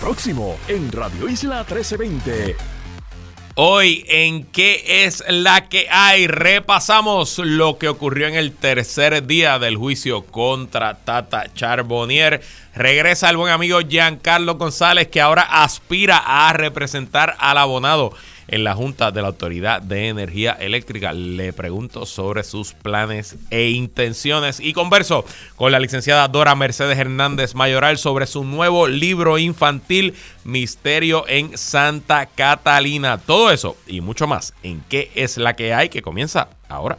Próximo en Radio Isla 1320. Hoy en ¿Qué es la que hay? Repasamos lo que ocurrió en el tercer día del juicio contra Tata Charbonnier. Regresa el buen amigo Giancarlo González que ahora aspira a representar al abonado en la Junta de la Autoridad de Energía Eléctrica. Le pregunto sobre sus planes e intenciones y converso con la licenciada Dora Mercedes Hernández Mayoral sobre su nuevo libro infantil Misterio en Santa Catalina. Todo eso y mucho más en qué es la que hay que comienza ahora.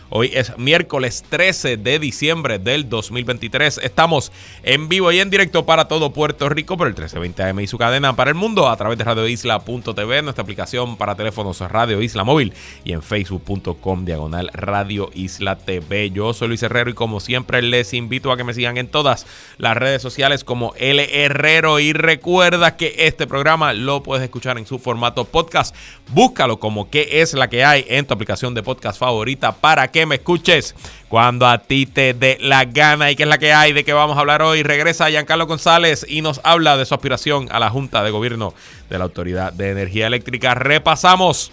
Hoy es miércoles 13 de diciembre del 2023. Estamos en vivo y en directo para todo Puerto Rico por el 1320 AM y su cadena para el mundo a través de radioisla.tv, nuestra aplicación para teléfonos Radio Isla Móvil y en facebook.com diagonal Radio Isla TV. Yo soy Luis Herrero y como siempre les invito a que me sigan en todas las redes sociales como L Herrero y recuerda que este programa lo puedes escuchar en su formato podcast. Búscalo como que es la que hay en tu aplicación de podcast favorita para que me escuches cuando a ti te dé la gana y qué es la que hay de que vamos a hablar hoy. Regresa Giancarlo González y nos habla de su aspiración a la Junta de Gobierno de la Autoridad de Energía Eléctrica. Repasamos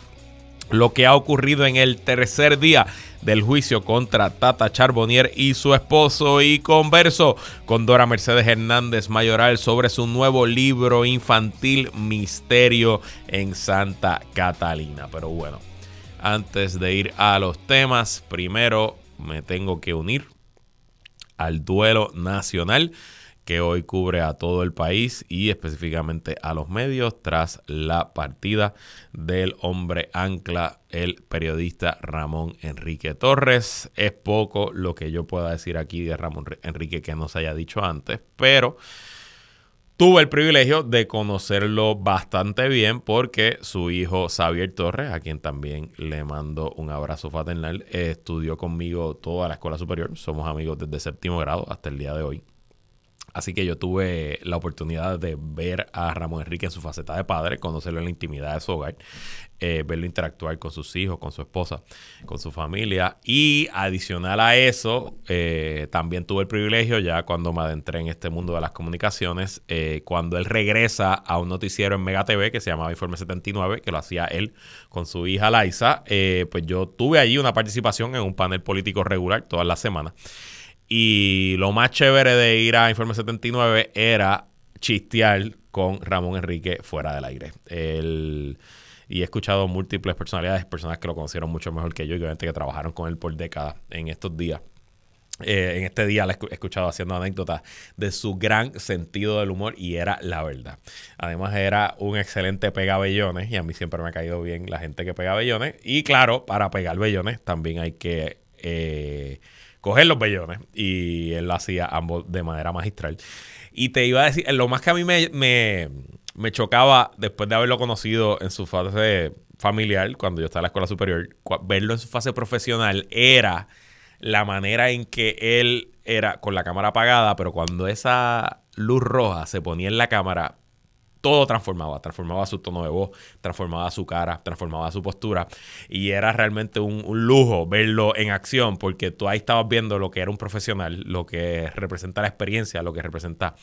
lo que ha ocurrido en el tercer día del juicio contra Tata Charbonnier y su esposo y converso con Dora Mercedes Hernández Mayoral sobre su nuevo libro infantil Misterio en Santa Catalina. Pero bueno, antes de ir a los temas, primero me tengo que unir al duelo nacional que hoy cubre a todo el país y específicamente a los medios tras la partida del hombre ancla, el periodista Ramón Enrique Torres. Es poco lo que yo pueda decir aquí de Ramón Enrique que no se haya dicho antes, pero Tuve el privilegio de conocerlo bastante bien porque su hijo Xavier Torres, a quien también le mando un abrazo fraternal, estudió conmigo toda la escuela superior. Somos amigos desde séptimo grado hasta el día de hoy. Así que yo tuve la oportunidad de ver a Ramón Enrique en su faceta de padre, conocerlo en la intimidad de su hogar, eh, verlo interactuar con sus hijos, con su esposa, con su familia. Y adicional a eso, eh, también tuve el privilegio, ya cuando me adentré en este mundo de las comunicaciones, eh, cuando él regresa a un noticiero en Mega TV que se llamaba Informe 79, que lo hacía él con su hija Laisa, pues yo tuve allí una participación en un panel político regular todas las semanas. Y lo más chévere de ir a Informe 79 era chistear con Ramón Enrique fuera del aire. y he escuchado múltiples personalidades, personas que lo conocieron mucho mejor que yo y obviamente que trabajaron con él por décadas en estos días. Eh, en este día le he escuchado haciendo anécdotas de su gran sentido del humor y era la verdad. Además era un excelente pegabellones y a mí siempre me ha caído bien la gente que pega bellones. Y claro, para pegar bellones también hay que... Eh, coger los bellones. Y él lo hacía ambos de manera magistral. Y te iba a decir, lo más que a mí me, me, chocaba después de haberlo conocido en su fase familiar, cuando yo estaba en la escuela superior, verlo en su fase profesional, era la manera en que él era con la cámara apagada, pero cuando esa luz roja se ponía en la cámara, todo transformaba, transformaba su tono de voz, transformaba su cara, transformaba su postura y era realmente un, lujo verlo en acción porque tú ahí estabas viendo lo que era un profesional, lo que representa la experiencia, lo que representa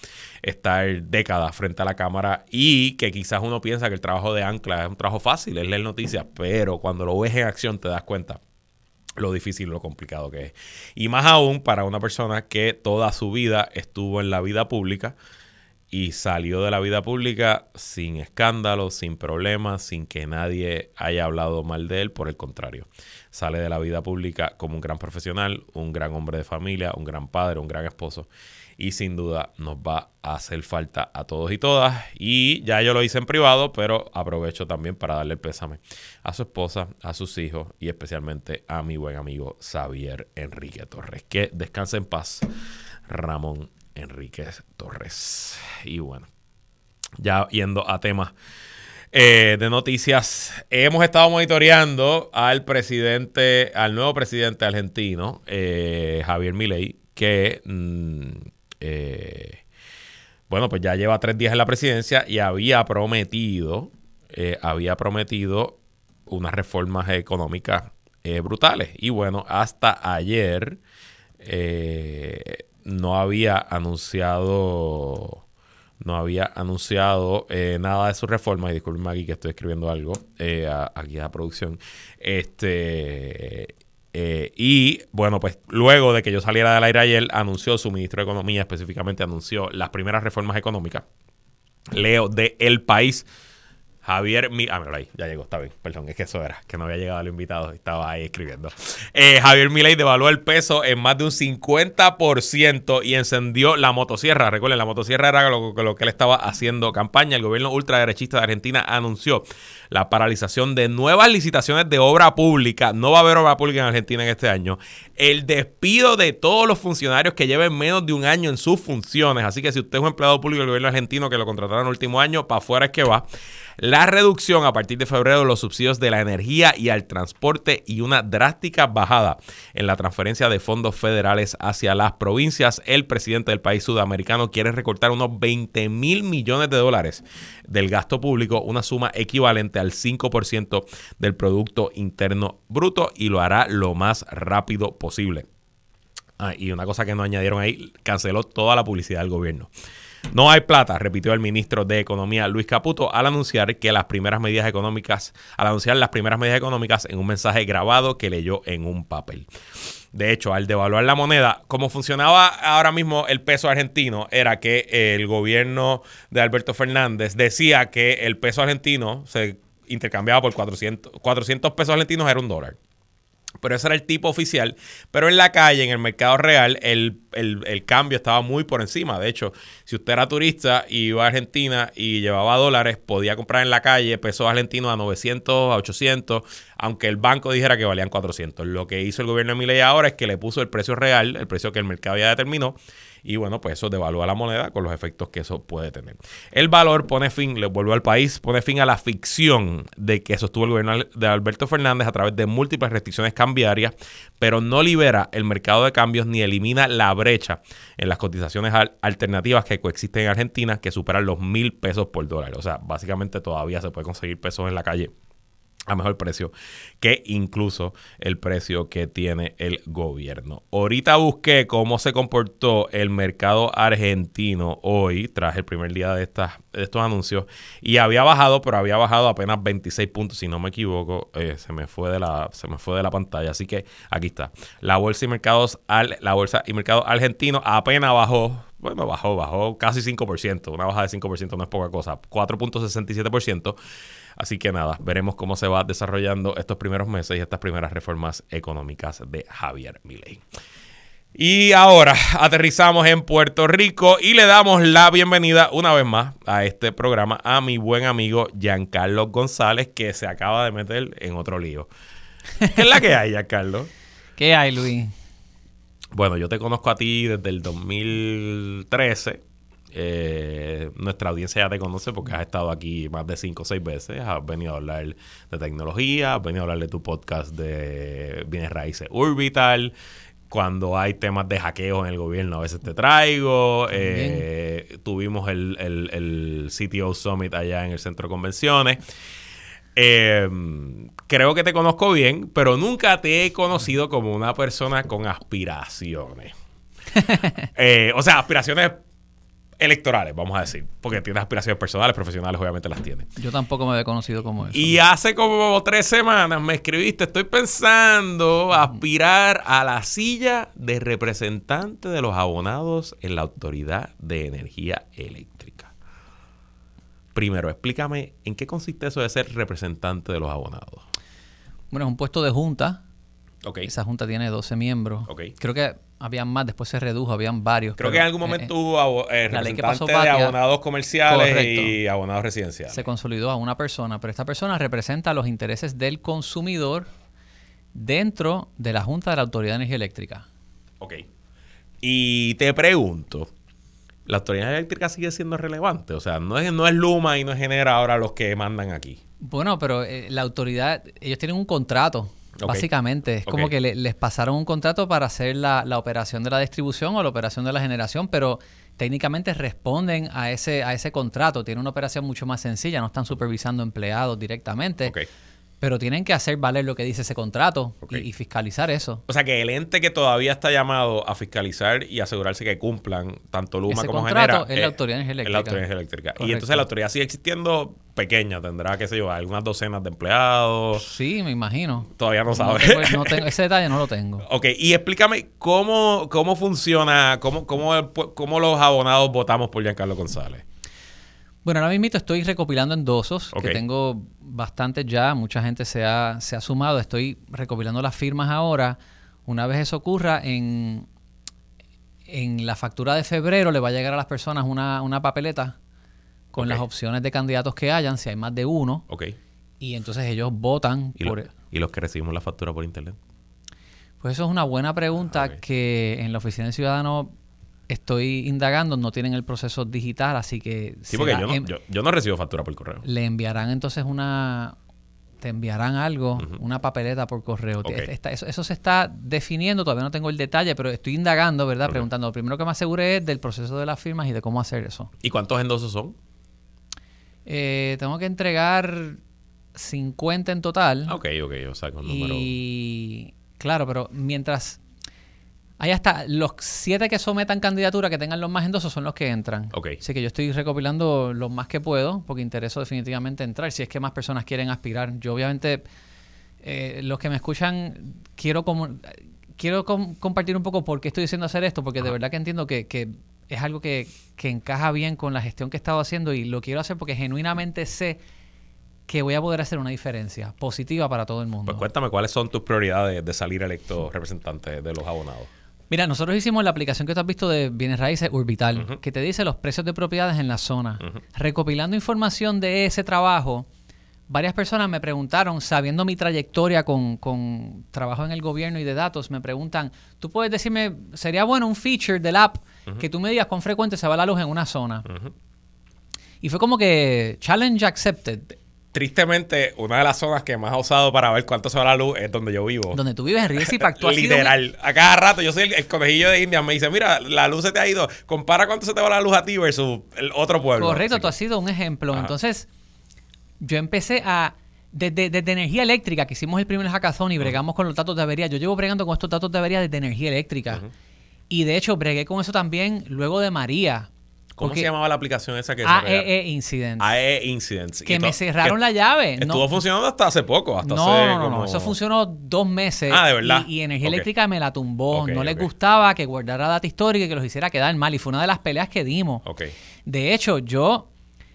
estar décadas frente a la cámara y que quizás uno piensa que el trabajo de ancla es un trabajo fácil, es leer noticias, pero cuando lo ves en acción te das cuenta lo difícil, lo complicado que es. Y más aún para una persona que toda su vida estuvo en la vida pública, y salió de la vida pública sin escándalos, sin problemas, sin que nadie haya hablado mal de él, por el contrario, sale de la vida pública como un gran profesional, un gran hombre de familia, un gran padre, un gran esposo y sin duda nos va a hacer falta a todos y todas. Y ya yo lo hice en privado, pero aprovecho también para darle el pésame a su esposa, a sus hijos y especialmente a mi buen amigo Xavier Enrique Torres. Que descanse en paz, Ramón Enríquez Torres. Y bueno, ya yendo a temas eh, de noticias, hemos estado monitoreando al presidente, al nuevo presidente argentino, eh, Javier Milei, que, mm, eh, bueno, pues ya lleva tres días en la presidencia y había prometido, había prometido unas reformas económicas brutales. Y bueno, hasta ayer no había anunciado no había anunciado eh, nada de su reforma. Y disculpen aquí que estoy escribiendo algo eh, aquí a la producción. Este. Eh, y bueno, pues luego de que yo saliera del aire ayer, anunció su ministro de Economía, específicamente anunció las primeras reformas económicas. Leo de El País Javier, ah, mira ahí, ya llegó, está bien, perdón, es que eso era, que no había llegado el invitado, estaba ahí escribiendo. Eh, Javier Milei devaluó el peso en más de un 50% y encendió la motosierra. Recuerden, la motosierra era lo, lo que él estaba haciendo campaña. El gobierno ultraderechista de Argentina anunció la paralización de nuevas licitaciones de obra pública. No va a haber obra pública en Argentina en este año. El despido de todos los funcionarios que lleven menos de un año en sus funciones. Así que si usted es un empleado público del gobierno argentino que lo contrataron el último año, para afuera es que va reducción a partir de febrero de los subsidios de la energía y al transporte y una drástica bajada en la transferencia de fondos federales hacia las provincias. El presidente del país sudamericano quiere recortar unos 20 mil millones de dólares del gasto público, una suma equivalente al 5% del Producto Interno Bruto y lo hará lo más rápido posible. Ah, y una cosa que no añadieron ahí, canceló toda la publicidad del gobierno. No hay plata, repitió el ministro de Economía Luis Caputo al anunciar que las primeras medidas económicas, al anunciar las primeras medidas económicas en un mensaje grabado que leyó en un papel. De hecho, al devaluar la moneda, como funcionaba ahora mismo el peso argentino, era que el gobierno de Alberto Fernández decía que el peso argentino se intercambiaba por 400, 400 pesos argentinos era un dólar pero ese era el tipo oficial. Pero en la calle, en el mercado real, el, cambio estaba muy por encima. De hecho, si usted era turista y iba a Argentina y llevaba dólares, podía comprar en la calle pesos argentinos a 900, a 800, aunque el banco dijera que valían 400. Lo que hizo el gobierno de Milei ahora es que le puso el precio real, el precio que el mercado ya determinó, y bueno, pues eso devalúa la moneda con los efectos que eso puede tener. El valor pone fin, le vuelvo al país, pone fin a la ficción de que sostuvo el gobierno de Alberto Fernández a través de múltiples restricciones cambiarias, pero no libera el mercado de cambios ni elimina la brecha en las cotizaciones alternativas que coexisten en Argentina que superan los mil pesos por dólar. O sea, básicamente todavía se puede conseguir pesos en la calle a mejor precio que incluso el precio que tiene el gobierno. Ahorita busqué cómo se comportó el mercado argentino hoy, tras el primer día de, estas, estos anuncios, y había bajado, pero había bajado apenas 26 puntos, si no me equivoco, eh, se, me fue de la, se me fue de la pantalla, así que aquí está. La bolsa y mercados, al, la bolsa y mercado argentino apenas bajó bueno, bajó, bajó casi 5%. Una baja de 5% no es poca cosa. 4.67%. Así que nada, veremos cómo se va desarrollando estos primeros meses y estas primeras reformas económicas de Javier Milei. Y ahora aterrizamos en Puerto Rico y le damos la bienvenida una vez más a este programa a mi buen amigo Giancarlo González, que se acaba de meter en otro lío. ¿Qué es la que hay, Giancarlo? ¿Qué hay, Luis? Bueno, yo te conozco a ti desde el 2013 eh, nuestra audiencia ya te conoce porque has estado aquí más de cinco o seis veces. Has venido a hablar de tecnología, has venido a hablar de tu podcast de bienes raíces Orbital. Cuando hay temas de hackeo en el gobierno, a veces te traigo. Eh, tuvimos el, el, CTO Summit allá en el centro de convenciones. Eh, creo que te conozco bien, pero nunca te he conocido como una persona con aspiraciones. o sea, aspiraciones electorales, vamos a decir, porque tienes aspiraciones personales, profesionales, obviamente las tienes. Yo tampoco me había conocido como eso. Y hace como tres semanas me escribiste, estoy pensando aspirar a la silla de representante de los abonados en la Autoridad de Energía Eléctrica. Primero, explícame en qué consiste eso de ser representante de los abonados. Bueno, es un puesto de junta. Okay. Esa junta tiene 12 miembros. Okay. Creo que habían más, después se redujo, habían varios. Creo que en algún eh, momento hubo eh, representantes de abonados comerciales y abonados residenciales. Se consolidó a una persona, pero esta persona representa los intereses del consumidor dentro de la Junta de la Autoridad de Energía Eléctrica. Ok. Y te pregunto, la autoridad eléctrica sigue siendo relevante. O sea, no es, no es Luma y no es Genera ahora los que mandan aquí. Bueno, pero eh, la autoridad, ellos tienen un contrato. Básicamente, es como que les pasaron un contrato para hacer la, la, operación de la distribución o la operación de la generación, pero técnicamente responden a ese, a ese contrato. Tienen una operación mucho más sencilla, no están supervisando empleados directamente. Pero tienen que hacer valer lo que dice ese contrato y, fiscalizar eso. O sea que el ente que todavía está llamado a fiscalizar y asegurarse que cumplan tanto Luma como Genera es la Autoridad Eléctrica. la Autoridad Eléctrica. Y entonces la autoridad sigue existiendo pequeña, tendrá, qué sé yo, algunas docenas de empleados. Sí, me imagino. Todavía no sabes. ese detalle no lo tengo. Ok, y explícame cómo, cómo funciona, cómo, cómo, cómo los abonados votamos por Giancarlo González. Bueno, ahora mismo estoy recopilando endosos, que tengo bastante ya, mucha gente se ha, se ha sumado, estoy recopilando las firmas ahora. Una vez eso ocurra, en, en la factura de febrero le va a llegar a las personas una, una papeleta con las opciones de candidatos que hayan, si hay más de uno. Ok. Y entonces ellos votan ¿Y por... ¿Y los que recibimos la factura por internet? Pues eso es una buena pregunta que en la oficina de ciudadano estoy indagando, no tienen el proceso digital, así que... Sí, porque yo no, recibo factura por correo. Le enviarán entonces una... Te enviarán algo, una papeleta por correo. eso, se está definiendo, todavía no tengo el detalle, pero estoy indagando, ¿verdad? Preguntando. Lo primero que me asegure es del proceso de las firmas y de cómo hacer eso. ¿Y cuántos endosos son? Eh, tengo que entregar 50 en total. Ok, ok, o sea, con número... Y claro, pero mientras Ahí hasta los siete que sometan candidatura que tengan los más endosos son los que entran. Ok. Así que yo estoy recopilando los más que puedo porque intereso definitivamente entrar. Si es que más personas quieren aspirar. Yo obviamente, eh, los que me escuchan, quiero como, quiero compartir un poco por qué estoy diciendo hacer esto, porque de verdad que entiendo que, que es algo que, que, encaja bien con la gestión que he estado haciendo y lo quiero hacer porque genuinamente sé que voy a poder hacer una diferencia positiva para todo el mundo. Pues cuéntame cuáles son tus prioridades de salir electo representante de los abonados. Mira, nosotros hicimos la aplicación que tú has visto de bienes raíces Urbital, que te dice los precios de propiedades en la zona. Recopilando información de ese trabajo, varias personas me preguntaron, sabiendo mi trayectoria con, con, trabajo en el gobierno y de datos, me preguntan, ¿tú puedes decirme, sería bueno un feature del app que tú me digas cuán frecuente se va la luz en una zona? Y fue como que, challenge accepted tristemente, una de las zonas que más ha usado para ver cuánto se va la luz es donde yo vivo. Donde tú vives en Río Tú Literal. A cada rato, yo soy el, conejillo de India. Me dice, mira, la luz se te ha ido. Compara cuánto se te va la luz a ti versus el otro pueblo. Correcto, tú has sido un ejemplo. Entonces, yo empecé a... Desde, energía eléctrica, que hicimos el primer hackathon y bregamos con los datos de avería. Yo llevo bregando con estos datos de avería desde energía eléctrica. Y de hecho, bregué con eso también luego de María. ¿Cómo se llamaba la aplicación esa que AEE e Incidents. AEE Incidents. Que me cerraron la llave. Estuvo funcionando hasta hace poco. Hasta no, hace no, no, Eso funcionó dos meses. Ah, de verdad. Y, Energía Eléctrica me la tumbó. no les gustaba que guardara data histórica y que los hiciera quedar mal. Y fue una de las peleas que dimos. De hecho, yo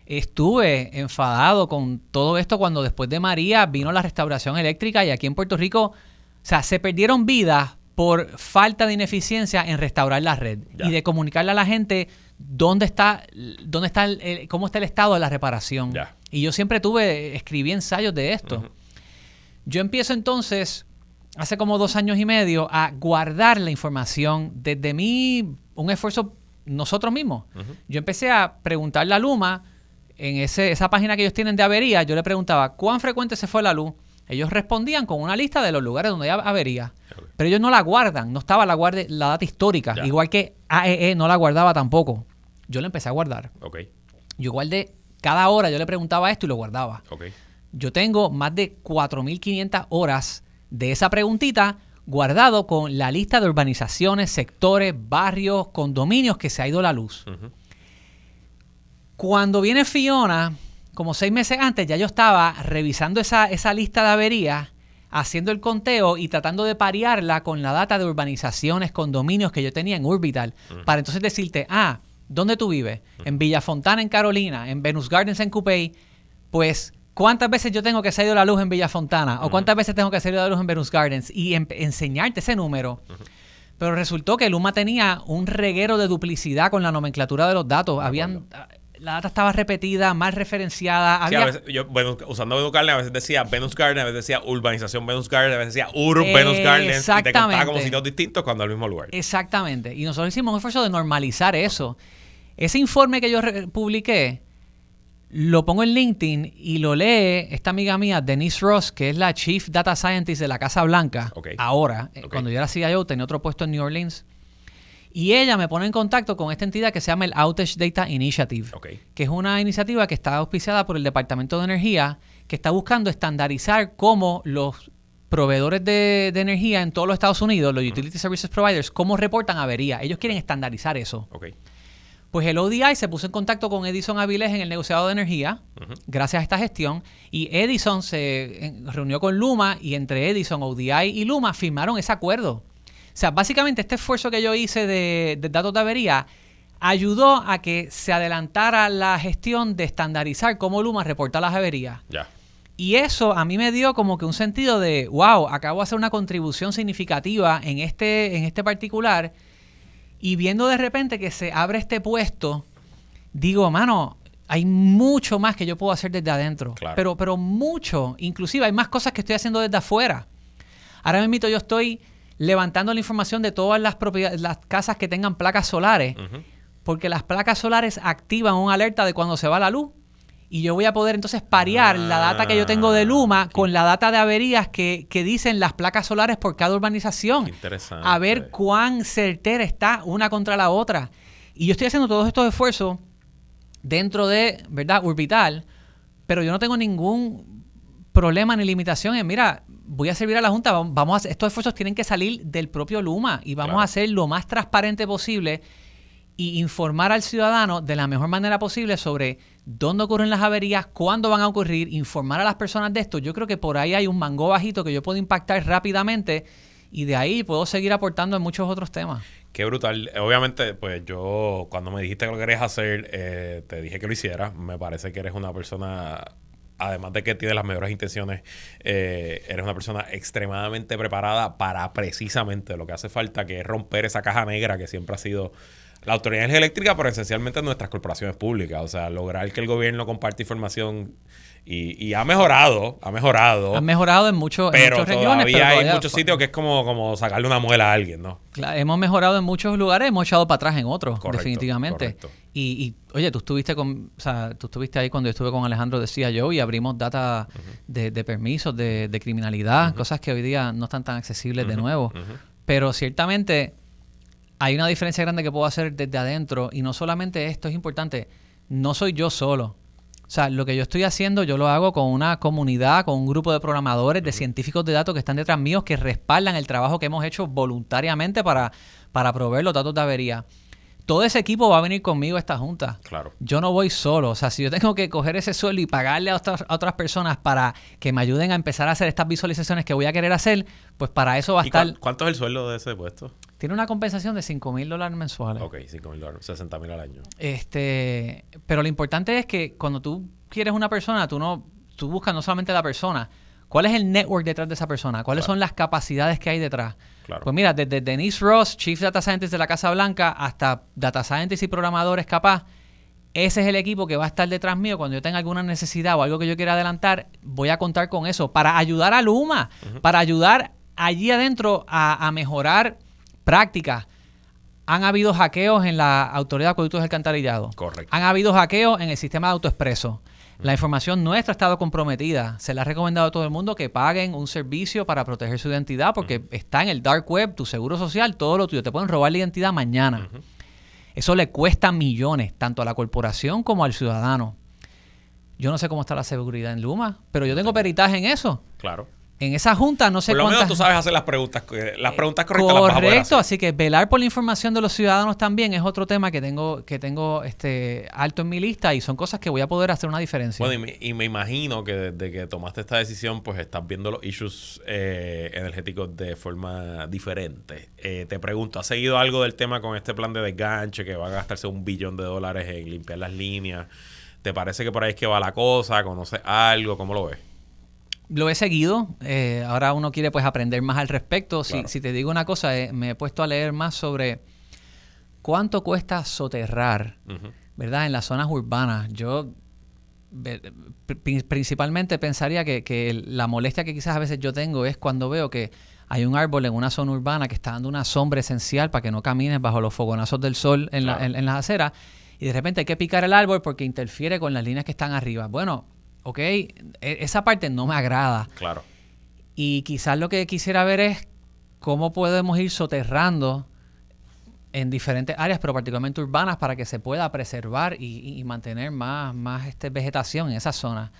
estuve enfadado con todo esto cuando después de María vino la restauración eléctrica y aquí en Puerto Rico, o sea, se perdieron vidas por falta de ineficiencia en restaurar la red y de comunicarle a la gente dónde está, dónde está el, cómo está el estado de la reparación. Y yo siempre tuve, escribí ensayos de esto. Yo empiezo entonces, hace como dos años y medio, a guardar la información desde mí, un esfuerzo nosotros mismos. Yo empecé a preguntarle a Luma, en ese, esa página que ellos tienen de avería, yo le preguntaba, ¿cuán frecuente se fue la luz? Ellos respondían con una lista de los lugares donde hay avería. Pero ellos no la guardan, no estaba la, guarde, la data histórica, igual que AEE e no la guardaba tampoco yo lo empecé a guardar. Ok. Yo guardé, cada hora yo le preguntaba esto y lo guardaba. Ok. Yo tengo más de 4.500 horas de esa preguntita guardado con la lista de urbanizaciones, sectores, barrios, condominios que se ha ido la luz. Cuando viene Fiona, como seis meses antes, ya yo estaba revisando esa, esa lista de averías, haciendo el conteo y tratando de parearla con la data de urbanizaciones, condominios que yo tenía en Orbital, para entonces decirte, ah, ¿Dónde tú vives? En Villa Fontana, en Carolina, en Venus Gardens, en Coupey. Pues, ¿cuántas veces yo tengo que salir la luz en Villa Fontana? ¿O cuántas veces tengo que salir la luz en Venus Gardens? Y enseñarte ese número. Pero resultó que Luma tenía un reguero de duplicidad con la nomenclatura de los datos. Habían la data estaba repetida, mal referenciada. Sí, a veces, yo, bueno, usando Venus Garden, a veces decía Venus Garden, a veces decía Urbanización Venus Garden, a veces decía Ur Venus Garden. Exactamente. Y te contaba como sitios distintos cuando al mismo lugar. Exactamente. Y nosotros hicimos un esfuerzo de normalizar eso. Ese informe que yo publiqué, lo pongo en LinkedIn y lo lee esta amiga mía, Denise Ross, que es la Chief Data Scientist de la Casa Blanca. Ahora, eh, cuando yo era CIO, tenía otro puesto en New Orleans. Y ella me pone en contacto con esta entidad que se llama el Outage Data Initiative, que es una iniciativa que está auspiciada por el Departamento de Energía, que está buscando estandarizar cómo los proveedores de, energía en todos los Estados Unidos, los Utility Services Providers, cómo reportan avería. Ellos quieren estandarizar eso. Pues el ODI se puso en contacto con Edison Avilés en el negociado de energía, gracias a esta gestión, y Edison se reunió con Luma y entre Edison, ODI y Luma firmaron ese acuerdo. O sea, básicamente este esfuerzo que yo hice de, datos de avería ayudó a que se adelantara la gestión de estandarizar cómo Luma reporta las averías. Y eso a mí me dio como que un sentido de, wow, acabo de hacer una contribución significativa en este, en este particular. Y viendo de repente que se abre este puesto, digo, mano, hay mucho más que yo puedo hacer desde adentro. Pero, pero mucho. Inclusive hay más cosas que estoy haciendo desde afuera. Ahora mismo yo estoy levantando la información de todas las propiedades, las casas que tengan placas solares, porque las placas solares activan una alerta de cuando se va la luz. Y yo voy a poder entonces parear la data que yo tengo de Luma ah, con la data de averías que, dicen las placas solares por cada urbanización. interesante. A ver cuán certera está una contra la otra. Y yo estoy haciendo todos estos esfuerzos dentro de, ¿verdad?, Orbital, pero yo no tengo ningún problema ni limitación en, mira, voy a servir a la Junta, vamos a, estos esfuerzos tienen que salir del propio Luma y vamos a hacer lo más transparente posible y informar al ciudadano de la mejor manera posible sobre dónde ocurren las averías, cuándo van a ocurrir, informar a las personas de esto. Yo creo que por ahí hay un mango bajito que yo puedo impactar rápidamente y de ahí puedo seguir aportando en muchos otros temas. Qué brutal. Obviamente, pues yo cuando me dijiste que lo querías hacer, eh, te dije que lo hiciera. Me parece que eres una persona además de que tiene las mejores intenciones, eh, eres una persona extremadamente preparada para precisamente lo que hace falta, que es romper esa caja negra que siempre ha sido la autoridad eléctrica, pero esencialmente nuestras corporaciones públicas. O sea, lograr que el gobierno comparte información y, ha mejorado, ha mejorado. Ha mejorado en, muchos pero muchas regiones. pero todavía hay muchos sitios que es como, como sacarle una muela a alguien, ¿no? hemos mejorado en muchos lugares, hemos echado para atrás en otros, definitivamente. Y, oye, tú estuviste con, o sea, tú estuviste ahí cuando yo estuve con Alejandro, decía yo, y abrimos data de, permisos, de, criminalidad, cosas que hoy día no están tan accesibles de nuevo. Pero ciertamente hay una diferencia grande que puedo hacer desde adentro y no solamente esto es importante, no soy yo solo. O sea, lo que yo estoy haciendo, yo lo hago con una comunidad, con un grupo de programadores, de científicos de datos que están detrás míos, que respaldan el trabajo que hemos hecho voluntariamente para, para proveer los datos de avería todo ese equipo va a venir conmigo a esta junta. Claro. Yo no voy solo. O sea, si yo tengo que coger ese sueldo y pagarle a otras, otras personas para que me ayuden a empezar a hacer estas visualizaciones que voy a querer hacer, pues para eso va a estar. ¿Cuánto es el sueldo de ese puesto? Tiene una compensación de 5 mil dólares mensuales. Ok, 5 mil dólares, 60 mil al año. Este, pero lo importante es que cuando tú quieres una persona, tú no, tú buscas no solamente la persona, ¿Cuál es el network detrás de esa persona? ¿Cuáles son las capacidades que hay detrás? Pues mira, desde Denise Ross, Chief Data Scientist de la Casa Blanca, hasta Data Scientists y programadores capaz, ese es el equipo que va a estar detrás mío cuando yo tenga alguna necesidad o algo que yo quiera adelantar, voy a contar con eso para ayudar a Luma, para ayudar allí adentro a, mejorar prácticas. Han habido hackeos en la Autoridad de Acueductos del Alcantarillado. Correcto. Han habido hackeos en el sistema de autoexpreso. La información nuestra ha estado comprometida. Se le ha recomendado a todo el mundo que paguen un servicio para proteger su identidad porque está en el dark web, tu seguro social, todo lo tuyo. Te pueden robar la identidad mañana. Eso le cuesta millones, tanto a la corporación como al ciudadano. Yo no sé cómo está la seguridad en Luma, pero yo tengo peritaje en eso. Claro en esa junta no sé Por lo menos tú sabes hacer las preguntas, las preguntas correctas. Correcto, así que velar por la información de los ciudadanos también es otro tema que tengo que tengo este alto en mi lista y son cosas que voy a poder hacer una diferencia. Bueno, y me, imagino que desde que tomaste esta decisión, pues estás viendo los issues eh, energéticos de forma diferente. Eh, te pregunto, ¿has seguido algo del tema con este plan de desganche que va a gastarse un billón de dólares en limpiar las líneas? ¿Te parece que por ahí es que va la cosa? ¿Conoces algo? ¿Cómo lo ves? Lo he seguido. Eh, ahora uno quiere pues aprender más al respecto. Si, si te digo una cosa, eh, me he puesto a leer más sobre cuánto cuesta soterrar, ¿verdad? En las zonas urbanas. Yo principalmente pensaría que, que, la molestia que quizás a veces yo tengo es cuando veo que hay un árbol en una zona urbana que está dando una sombra esencial para que no camines bajo los fogonazos del sol en, la, en las aceras y de repente hay que picar el árbol porque interfiere con las líneas que están arriba. Bueno, ok, e, esa parte no me agrada. Claro. Y quizás lo que quisiera ver es cómo podemos ir soterrando en diferentes áreas, pero particularmente urbanas, para que se pueda preservar y, mantener más, más este, vegetación en esa zona.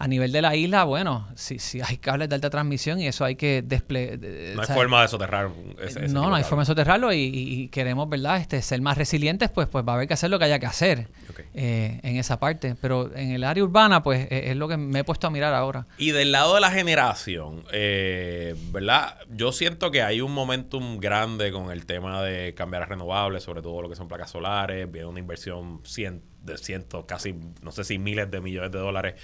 A nivel de la isla, bueno, si, si hay cables de alta transmisión y eso hay que desplegar. No hay forma de soterrar ese, No, no hay forma de soterrarlo y, queremos, ¿verdad? Este, ser más resilientes, pues, pues va a haber que hacer lo que haya que hacer eh, en esa parte. Pero en el área urbana, pues es, lo que me he puesto a mirar ahora. Y del lado de la generación, eh, ¿verdad? Yo siento que hay un momentum grande con el tema de cambiar a renovables, sobre todo lo que son placas solares. Viene una inversión de cientos, casi, no sé si miles de millones de dólares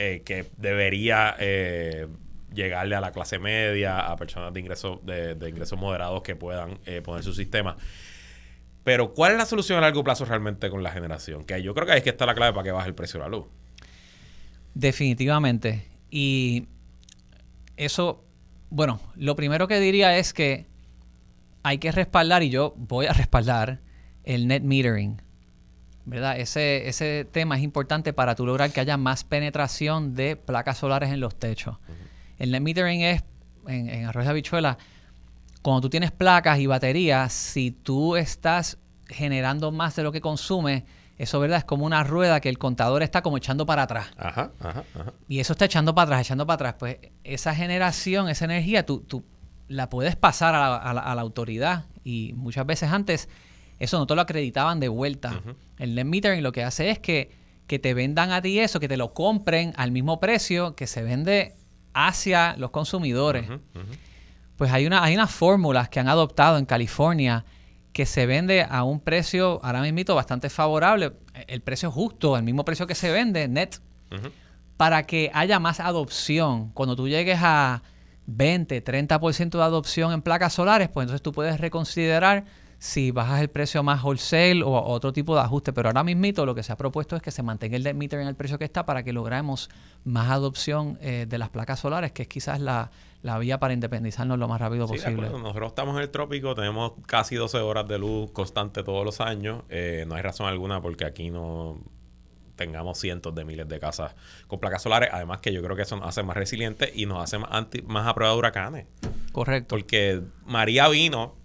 eh, que debería eh, llegarle a la clase media, a personas de ingresos de, ingresos moderados que puedan eh, poner su sistema. Pero, ¿cuál es la solución a largo plazo realmente con la generación? Que yo creo que ahí es que está la clave para que baje el precio de la luz. Definitivamente. Y eso, bueno, lo primero que diría es que hay que respaldar, y yo voy a respaldar, el net metering. ¿Verdad? Ese, ese tema es importante para tú lograr que haya más penetración de placas solares en los techos. El net metering es, en, en arroz de habichuela, cuando tú tienes placas y baterías, si tú estás generando más de lo que consume, eso verdad es como una rueda que el contador está como echando para atrás. Ajá, ajá, ajá. Y eso está echando para atrás, echando para atrás. Pues esa generación, esa energía, tú, tú la puedes pasar a la, a la autoridad. Y muchas veces antes eso no te lo acreditaban de vuelta. El net metering lo que hace es que, que te vendan a ti eso, que te lo compren al mismo precio que se vende hacia los consumidores. Pues hay, una, hay unas fórmulas que han adoptado en California que se vende a un precio, ahora mismo bastante favorable, el precio justo, el mismo precio que se vende, net, para que haya más adopción. Cuando tú llegues a 20, 30% de adopción en placas solares, pues entonces tú puedes reconsiderar si bajas el precio más wholesale o otro tipo de ajuste. Pero ahora mismo lo que se ha propuesto es que se mantenga el net meter en el precio que está para que logremos más adopción eh, de las placas solares, que es quizás la, vía para independizarnos lo más rápido posible. Nosotros estamos en el trópico, tenemos casi 12 horas de luz constante todos los años. Eh, no hay razón alguna porque aquí no tengamos cientos de miles de casas con placas solares. Además que yo creo que eso nos hace más resilientes y nos hace más, anti, más a prueba de huracanes. Correcto. Porque María vino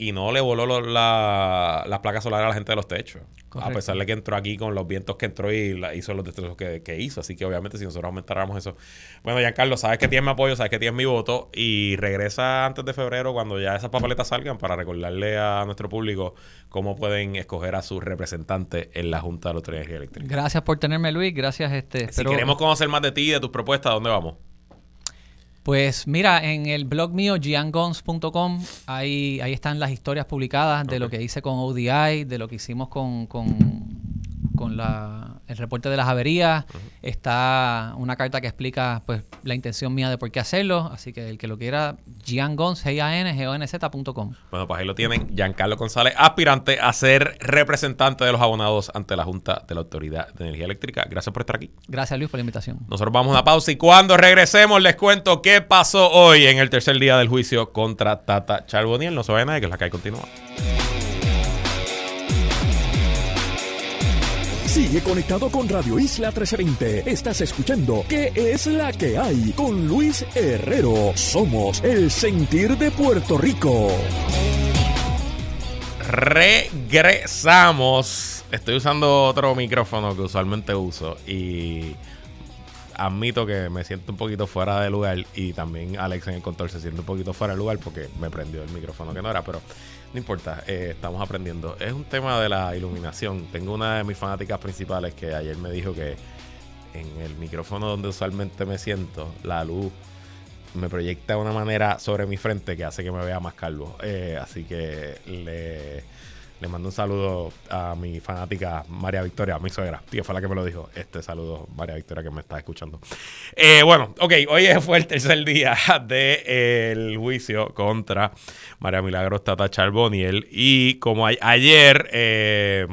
y no le voló la, las placas solares a la gente de los techos. A pesar de que entró aquí con los vientos que entró y la, hizo los destrozos que, hizo. Así que obviamente si nosotros aumentáramos eso. Bueno, Giancarlo, sabes que tienes mi apoyo, sabes que tienes mi voto. Y regresa antes de febrero cuando ya esas papeletas salgan para recordarle a nuestro público cómo pueden escoger a sus representantes en la Junta de Autoridad Eléctrica. Gracias por tenerme, Luis. Gracias. este Si queremos conocer más de ti y de tus propuestas, ¿dónde vamos? Pues mira, en el blog mío, giangons.com, ahí, ahí están las historias publicadas de lo que hice con ODI, de lo que hicimos con, con, con la el reporte de las averías, está una carta que explica pues la intención mía de por qué hacerlo, así que el que lo quiera, giangons, g a n g o n -Z Bueno, pues ahí lo tienen, Giancarlo González, aspirante a ser representante de los abonados ante la Junta de la Autoridad de Energía Eléctrica. Gracias por estar aquí. Gracias, Luis, por la invitación. Nosotros vamos a una pausa y cuando regresemos les cuento qué pasó hoy en el tercer día del juicio contra Tata Charboniel. No se vayan nadie, que es la que hay continúa. Sigue conectado con Radio Isla 1320. Estás escuchando ¿Qué es la que hay? Con Luis Herrero. Somos el sentir de Puerto Rico. Regresamos. Estoy usando otro micrófono que usualmente uso y admito que me siento un poquito fuera de lugar y también Alex en el control se siente un poquito fuera de lugar porque me prendió el micrófono que no era, pero no importa, eh, estamos aprendiendo. Es un tema de la iluminación. Tengo una de mis fanáticas principales que ayer me dijo que en el micrófono donde usualmente me siento, la luz me proyecta de una manera sobre mi frente que hace que me vea más calvo. Eh, así que le le mando un saludo a mi fanática María Victoria, mi suegra, que fue la que me lo dijo. Este saludo, María Victoria, que me está escuchando. Eh, bueno, ok, hoy fue el tercer día del juicio contra María Milagros Tata Charboniel. Y como ayer, eh,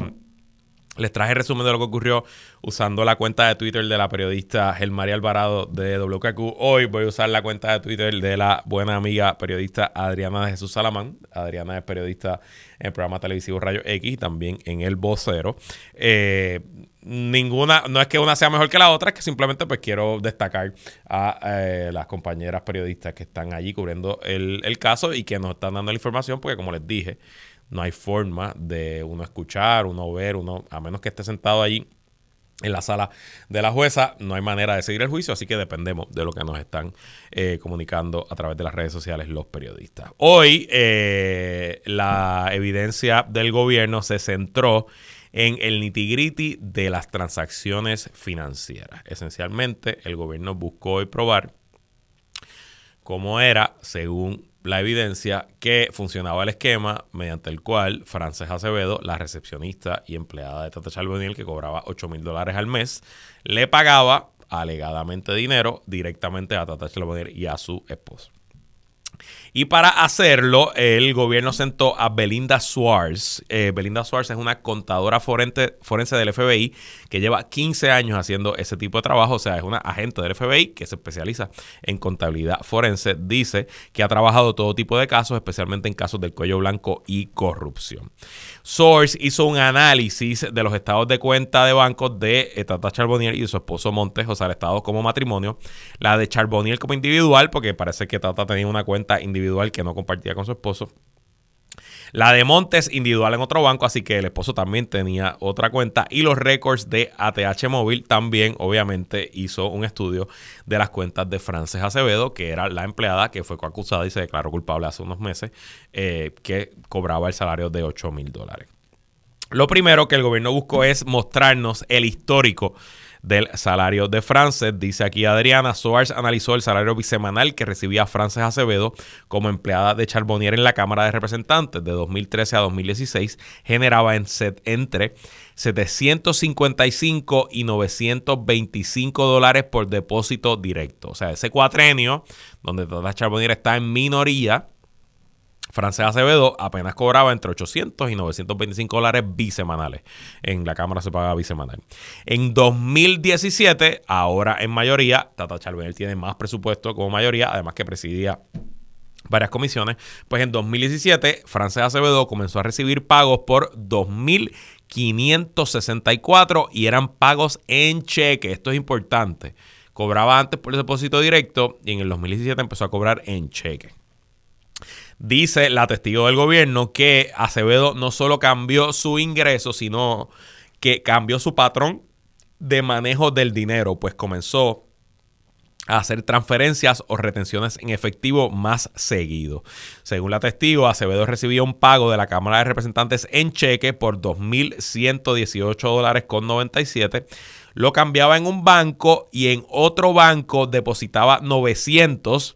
Les traje resumen de lo que ocurrió usando la cuenta de Twitter de la periodista Gelmaria Alvarado de WKQ. Hoy voy a usar la cuenta de Twitter de la buena amiga periodista Adriana de Jesús Salamán. Adriana es periodista en el programa televisivo Rayo X y también en El Vocero. Eh, ninguna, no es que una sea mejor que la otra, es que simplemente pues quiero destacar a eh, las compañeras periodistas que están allí cubriendo el, el caso y que nos están dando la información, porque como les dije, no hay forma de uno escuchar, uno ver, uno, a menos que esté sentado allí en la sala de la jueza, no hay manera de seguir el juicio, así que dependemos de lo que nos están eh, comunicando a través de las redes sociales los periodistas. Hoy eh, la evidencia del gobierno se centró en el nitigriti de las transacciones financieras. Esencialmente, el gobierno buscó hoy probar cómo era, según la evidencia que funcionaba el esquema mediante el cual Frances Acevedo, la recepcionista y empleada de Tata Charboniel, que cobraba 8 mil dólares al mes, le pagaba alegadamente dinero directamente a Tata Charboniel y a su esposo. Y para hacerlo, el gobierno sentó a Belinda Swartz. Eh, Belinda Swartz es una contadora forense, forense del FBI que lleva 15 años haciendo ese tipo de trabajo. O sea, es una agente del FBI que se especializa en contabilidad forense. Dice que ha trabajado todo tipo de casos, especialmente en casos del cuello blanco y corrupción. Source hizo un análisis de los estados de cuenta de bancos de eh, Tata Charbonnier y de su esposo Montes, o sea, el estado como matrimonio, la de Charbonnier como individual, porque parece que Tata tenía una cuenta individual que no compartía con su esposo. La de Montes individual en otro banco, así que el esposo también tenía otra cuenta. Y los récords de ATH Móvil también, obviamente, hizo un estudio de las cuentas de Frances Acevedo, que era la empleada que fue coacusada y se declaró culpable hace unos meses, eh, que cobraba el salario de 8 mil dólares. Lo primero que el gobierno buscó es mostrarnos el histórico del salario de Frances. Dice aquí Adriana, Soares analizó el salario bisemanal que recibía Frances Acevedo como empleada de Charbonnier en la Cámara de Representantes de 2013 a 2016. Generaba en set entre 755 y 925 dólares por depósito directo. O sea, ese cuatrenio donde toda Charbonnier está en minoría Frances Acevedo apenas cobraba entre 800 y 925 dólares bisemanales. En la Cámara se paga bisemanal. En 2017, ahora en mayoría, Tata Charbonnier tiene más presupuesto como mayoría, además que presidía varias comisiones. Pues en 2017, Frances Acevedo comenzó a recibir pagos por 2.564 y eran pagos en cheque. Esto es importante. Cobraba antes por el depósito directo y en el 2017 empezó a cobrar en cheque. Dice la testigo del gobierno que Acevedo no solo cambió su ingreso, sino que cambió su patrón de manejo del dinero, pues comenzó a hacer transferencias o retenciones en efectivo más seguido. Según la testigo, Acevedo recibió un pago de la Cámara de Representantes en cheque por 2.118 dólares con 97. Lo cambiaba en un banco y en otro banco depositaba 900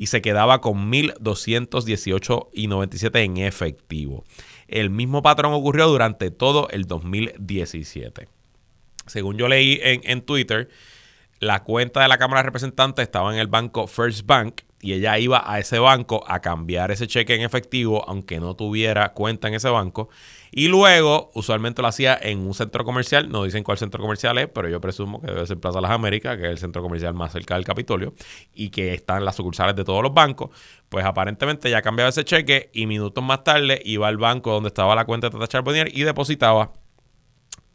y se quedaba con 1.218.97 en efectivo. El mismo patrón ocurrió durante todo el 2017. Según yo leí en, en Twitter, la cuenta de la Cámara de Representantes estaba en el banco First Bank y ella iba a ese banco a cambiar ese cheque en efectivo, aunque no tuviera cuenta en ese banco. Y luego, usualmente lo hacía en un centro comercial, no dicen cuál centro comercial es, pero yo presumo que debe ser Plaza Las Américas, que es el centro comercial más cerca del Capitolio, y que están las sucursales de todos los bancos. Pues aparentemente ya cambiaba ese cheque y minutos más tarde iba al banco donde estaba la cuenta de Tata Charbonnier y depositaba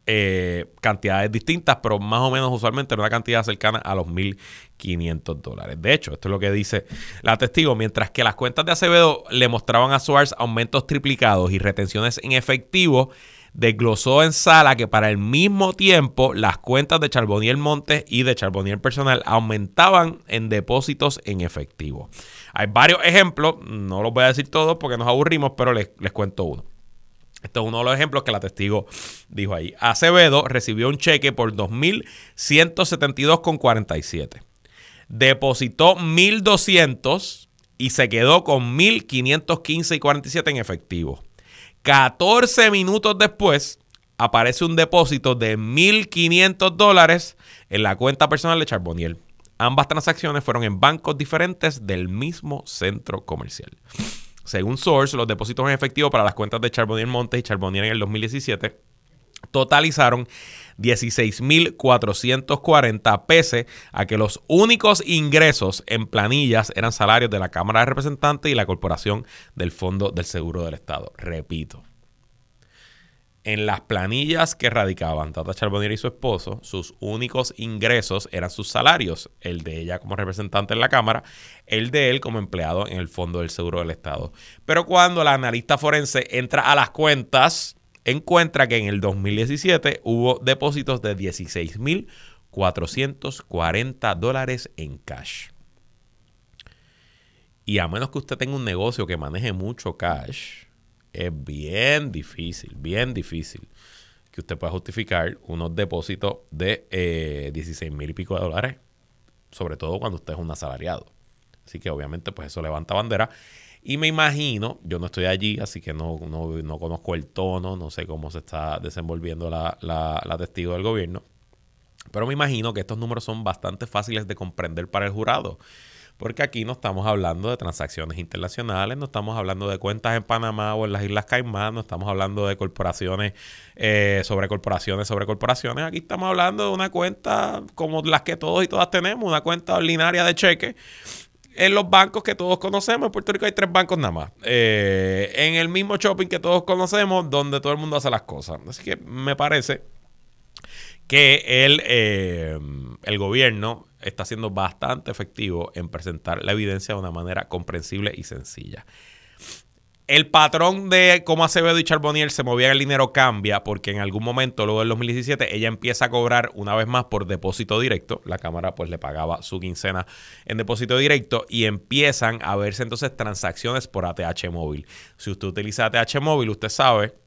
eh, cantidades distintas, pero más o menos usualmente una cantidad cercana a los 1.500 dólares. De hecho, esto es lo que dice la testigo, mientras que las cuentas de Acevedo le mostraban a Suárez aumentos triplicados y retenciones en efectivo, desglosó en sala que para el mismo tiempo las cuentas de Charboniel Montes y de Charboniel Personal aumentaban en depósitos en efectivo. Hay varios ejemplos, no los voy a decir todos porque nos aburrimos, pero les cuento uno. Esto es uno de los ejemplos que la testigo dijo ahí. Acevedo recibió un cheque por 2.172,47. Depositó 1.200 y se quedó con 1.515,47 en efectivo. 14 minutos después aparece un depósito de 1.500 dólares en la cuenta personal de Charboniel. Ambas transacciones fueron en bancos diferentes del mismo centro comercial. Según Source, los depósitos en efectivo para las cuentas de Charbonnier Montes y Charbonnier en el 2017 totalizaron 16.440 pese a que los únicos ingresos en planillas eran salarios de la Cámara de Representantes y la Corporación del Fondo del Seguro del Estado. Repito, en las planillas que radicaban Tata Charbonnier y su esposo, sus únicos ingresos eran sus salarios, el de ella como representante en la Cámara, el de él como empleado en el Fondo del Seguro del Estado. Pero cuando la analista forense entra a las cuentas, encuentra que en el 2017 hubo depósitos de 16.440 dólares en cash. Y a menos que usted tenga un negocio que maneje mucho cash, es bien difícil, bien difícil que usted pueda justificar unos depósitos de eh, 16 mil y pico de dólares, sobre todo cuando usted es un asalariado. Así que obviamente pues eso levanta bandera. Y me imagino, yo no estoy allí, así que no, no, conozco el tono, no sé cómo se está desenvolviendo la, la, la testigo del gobierno, pero me imagino que estos números son bastante fáciles de comprender para el jurado porque aquí no estamos hablando de transacciones internacionales, no estamos hablando de cuentas en Panamá o en las Islas Caimán, no estamos hablando de corporaciones eh, sobre corporaciones sobre corporaciones, aquí estamos hablando de una cuenta como las que todos y todas tenemos, una cuenta ordinaria de cheque en los bancos que todos conocemos. En Puerto Rico hay tres bancos nada más. Eh, en el mismo shopping que todos conocemos, donde todo el mundo hace las cosas. Así que me parece que el, eh, el gobierno está siendo bastante efectivo en presentar la evidencia de una manera comprensible y sencilla. El patrón de cómo Acevedo y Charbonnier se movían el dinero cambia porque en algún momento, luego del 2017, ella empieza a cobrar una vez más por depósito directo. La Cámara pues le pagaba su quincena en depósito directo y empiezan a verse entonces transacciones por ATH móvil. Si usted utiliza ATH móvil, usted sabe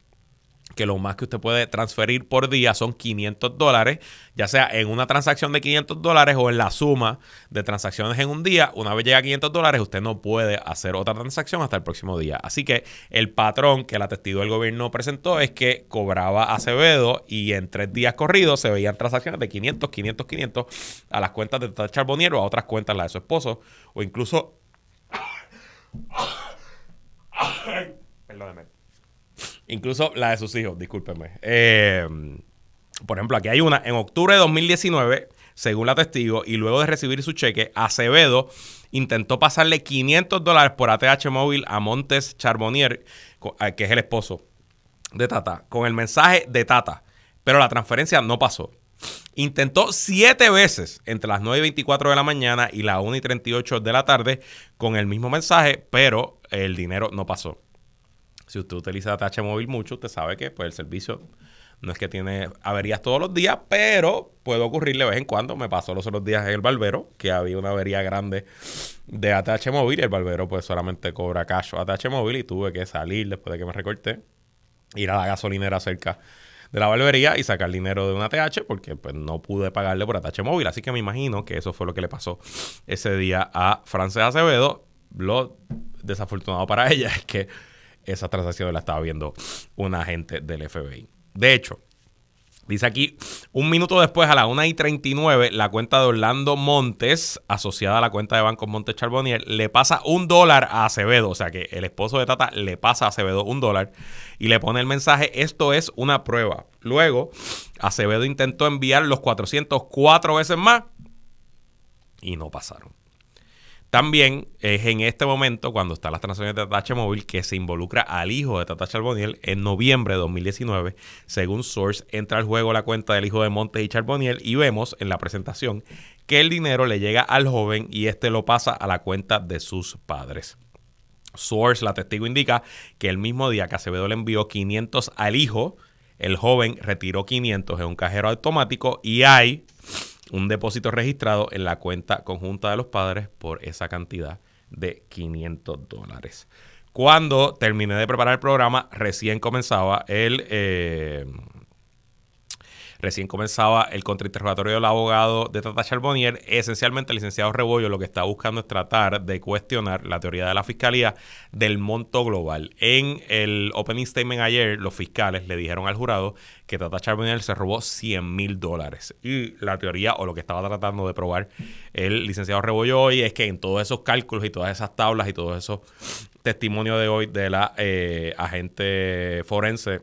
que lo más que usted puede transferir por día son 500 dólares, ya sea en una transacción de 500 dólares o en la suma de transacciones en un día. Una vez llega a 500 dólares, usted no puede hacer otra transacción hasta el próximo día. Así que el patrón que la testigo del gobierno presentó es que cobraba Acevedo y en tres días corridos se veían transacciones de 500, 500, 500 a las cuentas de Tata o a otras cuentas, la de su esposo, o incluso... Perdóneme incluso la de sus hijos, discúlpenme. Eh, por ejemplo, aquí hay una, en octubre de 2019, según la testigo, y luego de recibir su cheque, Acevedo intentó pasarle 500 dólares por ATH móvil a Montes Charbonnier, que es el esposo de Tata, con el mensaje de Tata, pero la transferencia no pasó. Intentó siete veces entre las 9 y 24 de la mañana y las 1 y 38 de la tarde con el mismo mensaje, pero el dinero no pasó. Si usted utiliza ATH móvil mucho, usted sabe que pues, el servicio no es que tiene averías todos los días, pero puede ocurrir de vez en cuando. Me pasó los otros días en el barbero, que había una avería grande de ATH móvil el barbero pues solamente cobra cash o ATH móvil y tuve que salir después de que me recorté, ir a la gasolinera cerca de la barbería y sacar dinero de una ATH porque pues no pude pagarle por ATH móvil. Así que me imagino que eso fue lo que le pasó ese día a Frances Acevedo. Lo desafortunado para ella es que esa transacción la estaba viendo un agente del FBI. De hecho, Dice aquí, un minuto después, a las 1 y 39, la cuenta de Orlando Montes, asociada a la cuenta de Banco Montes Charbonnier, le pasa un dólar a Acevedo. O sea que el esposo de Tata le pasa a Acevedo un dólar y le pone el mensaje, esto es una prueba. Luego, Acevedo intentó enviar los 404 veces más y no pasaron. También es en este momento, cuando están las transacciones de Tata Móvil, que se involucra al hijo de Tata Charboniel en noviembre de 2019. Según Source, entra al juego la cuenta del hijo de Montes y Charboniel y vemos en la presentación que el dinero le llega al joven y este lo pasa a la cuenta de sus padres. Source, la testigo, indica que el mismo día que Acevedo le envió 500 al hijo, el joven retiró 500 en un cajero automático y hay un depósito registrado en la cuenta conjunta de los padres por esa cantidad de 500 dólares. Cuando terminé de preparar el programa, recién comenzaba el... Eh, Recién comenzaba el contrainterrogatorio del abogado de Tata Charbonnier. Esencialmente, el licenciado Rebollo lo que está buscando es tratar de cuestionar la teoría de la fiscalía del monto global. En el opening statement ayer, los fiscales le dijeron al jurado que Tata Charbonnier se robó 100 mil dólares. Y la teoría o lo que estaba tratando de probar el licenciado Rebollo hoy es que en todos esos cálculos y todas esas tablas y todos esos testimonios de hoy de la eh, agente forense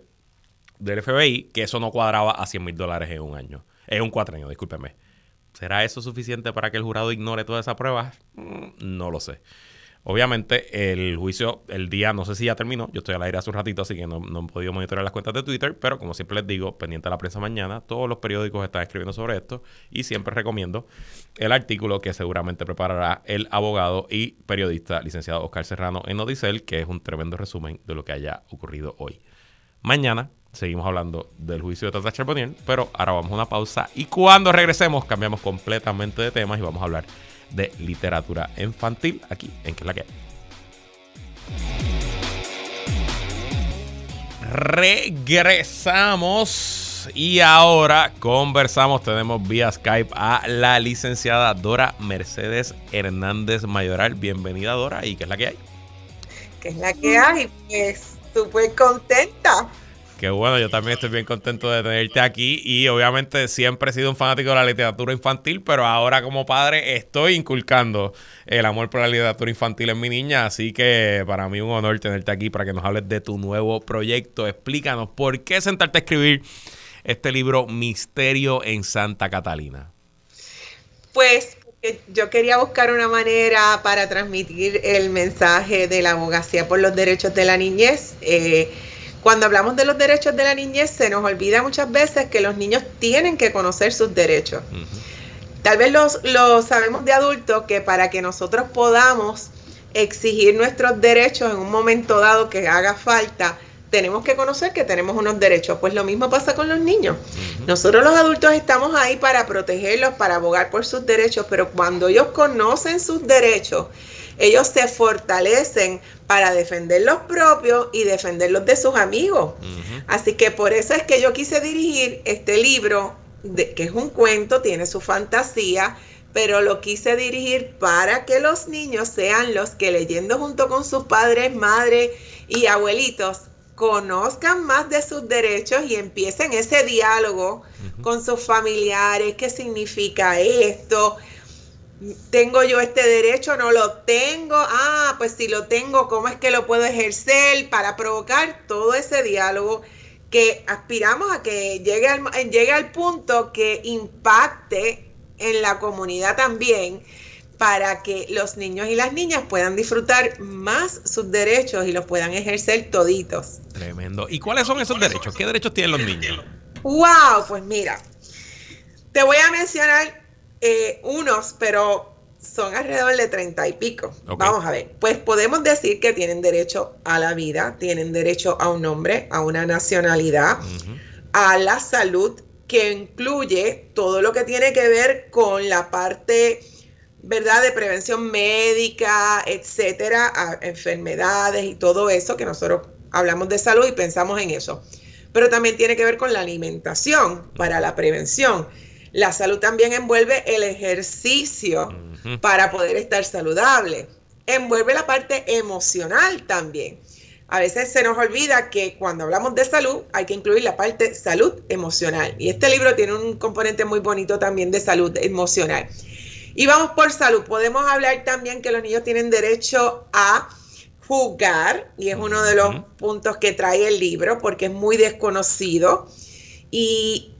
del FBI que eso no cuadraba a 100 mil dólares en un año. En un años, discúlpeme. ¿Será eso suficiente para que el jurado ignore toda esa prueba? Mm, no lo sé. Obviamente, el juicio, el día, no sé si ya terminó. Yo estoy al aire hace un ratito, así que no, no, he podido monitorear las cuentas de Twitter. Pero como siempre les digo, pendiente a la prensa mañana, todos los periódicos están escribiendo sobre esto. Y siempre recomiendo el artículo que seguramente preparará el abogado y periodista licenciado Oscar Serrano en Odisel, que es un tremendo resumen de lo que haya ocurrido hoy. Mañana seguimos hablando del juicio de Tata Charbonnier, pero ahora vamos a una pausa. Y cuando regresemos, cambiamos completamente de temas y vamos a hablar de literatura infantil aquí en Que es la que Regresamos y ahora conversamos, tenemos vía Skype a la licenciada Dora Mercedes Hernández Mayoral. Bienvenida Dora, ¿y qué es la que hay? ¿Qué es la que hay? Pues súper contenta Qué bueno, yo también estoy bien contento de tenerte aquí y obviamente siempre he sido un fanático de la literatura infantil, pero ahora como padre estoy inculcando el amor por la literatura infantil en mi niña, así que para mí un honor tenerte aquí para que nos hables de tu nuevo proyecto. Explícanos, ¿por qué sentarte a escribir este libro Misterio en Santa Catalina? Pues yo quería buscar una manera para transmitir el mensaje de la abogacía por los derechos de la niñez. Eh, cuando hablamos de los derechos de la niñez, se nos olvida muchas veces que los niños tienen que conocer sus derechos. Tal vez lo sabemos de adultos que para que nosotros podamos exigir nuestros derechos en un momento dado que haga falta, tenemos que conocer que tenemos unos derechos. Pues lo mismo pasa con los niños. Nosotros los adultos estamos ahí para protegerlos, para abogar por sus derechos, pero cuando ellos conocen sus derechos, ellos se fortalecen para defender los propios y defender los de sus amigos. Así que por eso es que yo quise dirigir este libro, de, que es un cuento, tiene su fantasía, pero lo quise dirigir para que los niños sean los que leyendo junto con sus padres, madres y abuelitos conozcan más de sus derechos y empiecen ese diálogo con sus familiares, qué significa esto, tengo yo este derecho, no lo tengo, ah, pues si lo tengo, ¿cómo es que lo puedo ejercer para provocar todo ese diálogo que aspiramos a que llegue al, llegue al punto que impacte en la comunidad también? para que los niños y las niñas puedan disfrutar más sus derechos y los puedan ejercer toditos. Tremendo. ¿Y cuáles son esos derechos? ¿Qué derechos tienen los niños? Wow, pues mira, te voy a mencionar eh, unos, pero son alrededor de treinta y pico. Vamos a ver. Pues podemos decir que tienen derecho a la vida, tienen derecho a un nombre, a una nacionalidad, a la salud, que incluye todo lo que tiene que ver con la parte, ¿verdad?, de prevención médica, etcétera, a enfermedades y todo eso, que nosotros hablamos de salud y pensamos en eso. Pero también tiene que ver con la alimentación para la prevención la salud también envuelve el ejercicio para poder estar saludable. Envuelve la parte emocional también. A veces se nos olvida que cuando hablamos de salud hay que incluir la parte salud emocional. Y este libro tiene un componente muy bonito también de salud emocional. Y vamos por salud. Podemos hablar también que los niños tienen derecho a jugar, y es uno de los puntos que trae el libro porque es muy desconocido. Y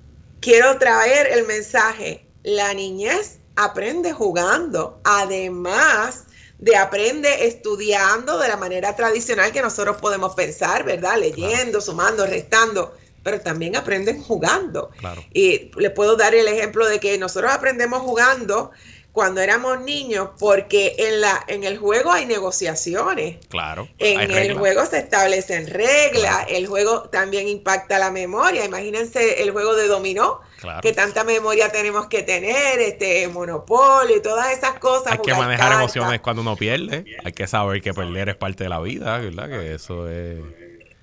quiero traer el mensaje, la niñez aprende jugando, además de aprende estudiando de la manera tradicional que nosotros podemos pensar, ¿verdad? Leyendo, sumando, restando, pero también aprenden jugando. Y le puedo dar el ejemplo de que nosotros aprendemos jugando cuando éramos niños, porque en la en el juego hay negociaciones. Claro. En el juego se establecen reglas, el juego también impacta la memoria. Imagínense el juego de dominó, que tanta memoria tenemos que tener, este monopolio y todas esas cosas. Hay que manejar emociones cuando uno pierde. Hay que saber que perder es parte de la vida, ¿verdad? Que eso es.